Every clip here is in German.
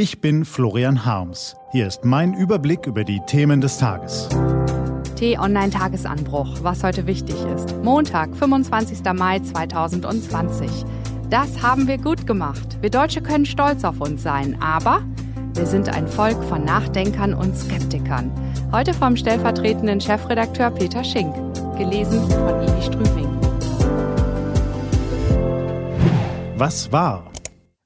Ich bin Florian Harms. Hier ist mein Überblick über die Themen des Tages. T-Online-Tagesanbruch, was heute wichtig ist. Montag, 25. Mai 2020. Das haben wir gut gemacht. Wir Deutsche können stolz auf uns sein, aber wir sind ein Volk von Nachdenkern und Skeptikern. Heute vom stellvertretenden Chefredakteur Peter Schink. Gelesen von Ivi Strüving. Was war?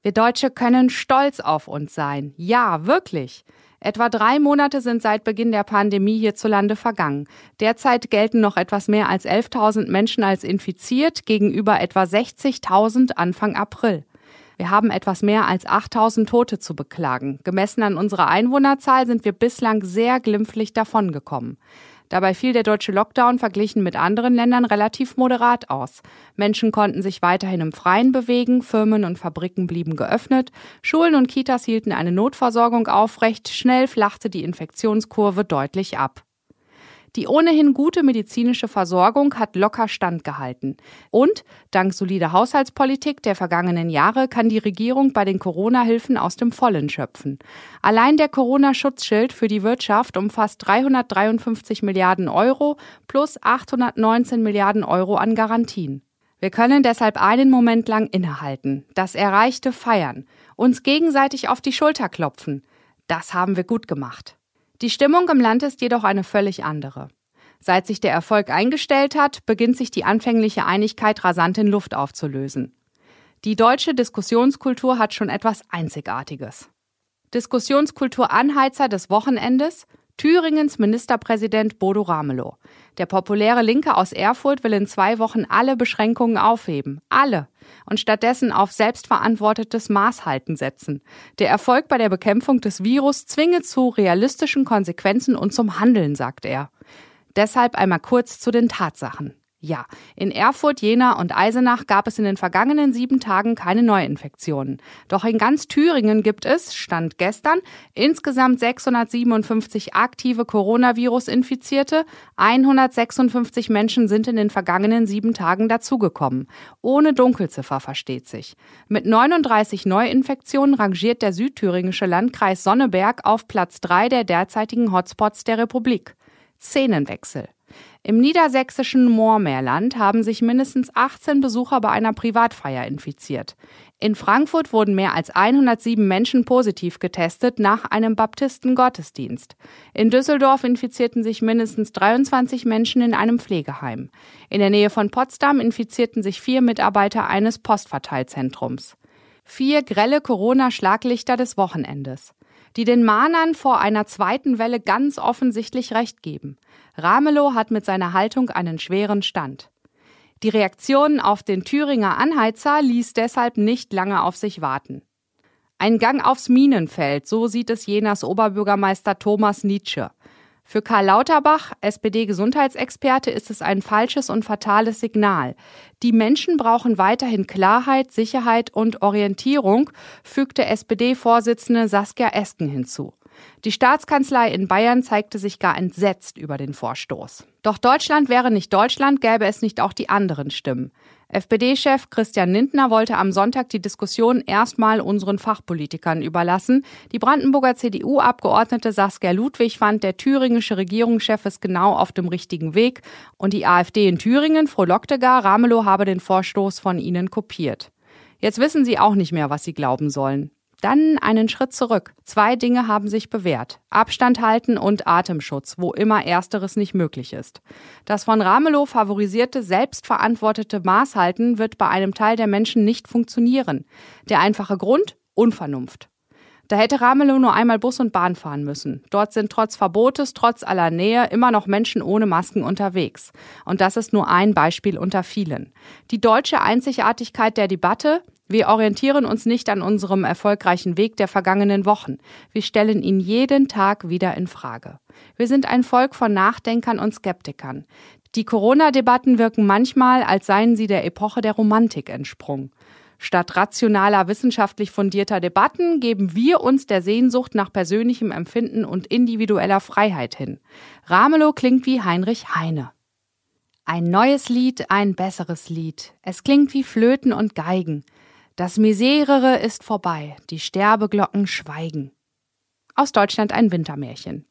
Wir Deutsche können stolz auf uns sein. Ja, wirklich. Etwa drei Monate sind seit Beginn der Pandemie hierzulande vergangen. Derzeit gelten noch etwas mehr als 11.000 Menschen als infiziert gegenüber etwa 60.000 Anfang April. Wir haben etwas mehr als 8000 Tote zu beklagen. Gemessen an unserer Einwohnerzahl sind wir bislang sehr glimpflich davongekommen. Dabei fiel der deutsche Lockdown verglichen mit anderen Ländern relativ moderat aus. Menschen konnten sich weiterhin im Freien bewegen, Firmen und Fabriken blieben geöffnet, Schulen und Kitas hielten eine Notversorgung aufrecht, schnell flachte die Infektionskurve deutlich ab. Die ohnehin gute medizinische Versorgung hat locker standgehalten. Und dank solider Haushaltspolitik der vergangenen Jahre kann die Regierung bei den Corona-Hilfen aus dem Vollen schöpfen. Allein der Corona-Schutzschild für die Wirtschaft umfasst 353 Milliarden Euro plus 819 Milliarden Euro an Garantien. Wir können deshalb einen Moment lang innehalten, das Erreichte feiern, uns gegenseitig auf die Schulter klopfen. Das haben wir gut gemacht. Die Stimmung im Land ist jedoch eine völlig andere. Seit sich der Erfolg eingestellt hat, beginnt sich die anfängliche Einigkeit rasant in Luft aufzulösen. Die deutsche Diskussionskultur hat schon etwas Einzigartiges. Diskussionskultur-Anheizer des Wochenendes Thüringens Ministerpräsident Bodo Ramelow. Der populäre Linke aus Erfurt will in zwei Wochen alle Beschränkungen aufheben. Alle. Und stattdessen auf selbstverantwortetes Maßhalten setzen. Der Erfolg bei der Bekämpfung des Virus zwinge zu realistischen Konsequenzen und zum Handeln, sagt er. Deshalb einmal kurz zu den Tatsachen. Ja, in Erfurt, Jena und Eisenach gab es in den vergangenen sieben Tagen keine Neuinfektionen. Doch in ganz Thüringen gibt es, Stand gestern, insgesamt 657 aktive Coronavirus-Infizierte. 156 Menschen sind in den vergangenen sieben Tagen dazugekommen. Ohne Dunkelziffer versteht sich. Mit 39 Neuinfektionen rangiert der südthüringische Landkreis Sonneberg auf Platz drei der derzeitigen Hotspots der Republik. Szenenwechsel. Im niedersächsischen Moormeerland haben sich mindestens 18 Besucher bei einer Privatfeier infiziert. In Frankfurt wurden mehr als 107 Menschen positiv getestet nach einem Baptistengottesdienst. In Düsseldorf infizierten sich mindestens 23 Menschen in einem Pflegeheim. In der Nähe von Potsdam infizierten sich vier Mitarbeiter eines Postverteilzentrums. Vier grelle Corona-Schlaglichter des Wochenendes die den Mahnern vor einer zweiten Welle ganz offensichtlich recht geben. Ramelow hat mit seiner Haltung einen schweren Stand. Die Reaktion auf den Thüringer Anheizer ließ deshalb nicht lange auf sich warten. Ein Gang aufs Minenfeld, so sieht es Jenas Oberbürgermeister Thomas Nietzsche. Für Karl Lauterbach, SPD-Gesundheitsexperte, ist es ein falsches und fatales Signal. Die Menschen brauchen weiterhin Klarheit, Sicherheit und Orientierung, fügte SPD-Vorsitzende Saskia Esken hinzu. Die Staatskanzlei in Bayern zeigte sich gar entsetzt über den Vorstoß. Doch Deutschland wäre nicht Deutschland, gäbe es nicht auch die anderen Stimmen. FPD-Chef Christian Lindner wollte am Sonntag die Diskussion erstmal unseren Fachpolitikern überlassen. Die Brandenburger CDU-Abgeordnete Saskia Ludwig fand, der thüringische Regierungschef ist genau auf dem richtigen Weg. Und die AfD in Thüringen frohlockte gar, Ramelow habe den Vorstoß von ihnen kopiert. Jetzt wissen sie auch nicht mehr, was sie glauben sollen. Dann einen Schritt zurück. Zwei Dinge haben sich bewährt. Abstand halten und Atemschutz, wo immer ersteres nicht möglich ist. Das von Ramelow favorisierte selbstverantwortete Maßhalten wird bei einem Teil der Menschen nicht funktionieren. Der einfache Grund? Unvernunft. Da hätte Ramelow nur einmal Bus und Bahn fahren müssen. Dort sind trotz Verbotes, trotz aller Nähe immer noch Menschen ohne Masken unterwegs. Und das ist nur ein Beispiel unter vielen. Die deutsche Einzigartigkeit der Debatte, wir orientieren uns nicht an unserem erfolgreichen Weg der vergangenen Wochen. Wir stellen ihn jeden Tag wieder in Frage. Wir sind ein Volk von Nachdenkern und Skeptikern. Die Corona-Debatten wirken manchmal, als seien sie der Epoche der Romantik entsprungen. Statt rationaler, wissenschaftlich fundierter Debatten geben wir uns der Sehnsucht nach persönlichem Empfinden und individueller Freiheit hin. Ramelow klingt wie Heinrich Heine. Ein neues Lied, ein besseres Lied. Es klingt wie Flöten und Geigen. Das Miserere ist vorbei, die Sterbeglocken schweigen. Aus Deutschland ein Wintermärchen.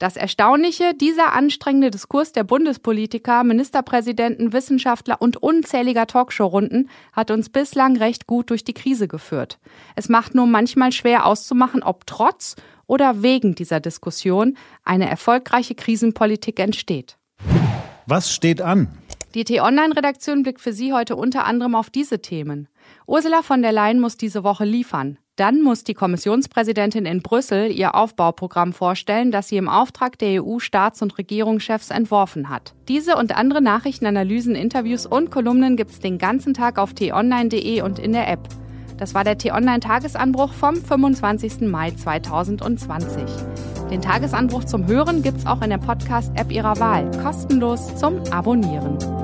Das Erstaunliche, dieser anstrengende Diskurs der Bundespolitiker, Ministerpräsidenten, Wissenschaftler und unzähliger Talkshow-Runden hat uns bislang recht gut durch die Krise geführt. Es macht nur manchmal schwer auszumachen, ob trotz oder wegen dieser Diskussion eine erfolgreiche Krisenpolitik entsteht. Was steht an? Die T-Online-Redaktion blickt für Sie heute unter anderem auf diese Themen. Ursula von der Leyen muss diese Woche liefern. Dann muss die Kommissionspräsidentin in Brüssel ihr Aufbauprogramm vorstellen, das sie im Auftrag der EU-Staats- und Regierungschefs entworfen hat. Diese und andere Nachrichten, Analysen, Interviews und Kolumnen gibt's den ganzen Tag auf t-online.de und in der App. Das war der T-Online-Tagesanbruch vom 25. Mai 2020. Den Tagesanbruch zum Hören gibt's auch in der Podcast-App Ihrer Wahl, kostenlos zum Abonnieren.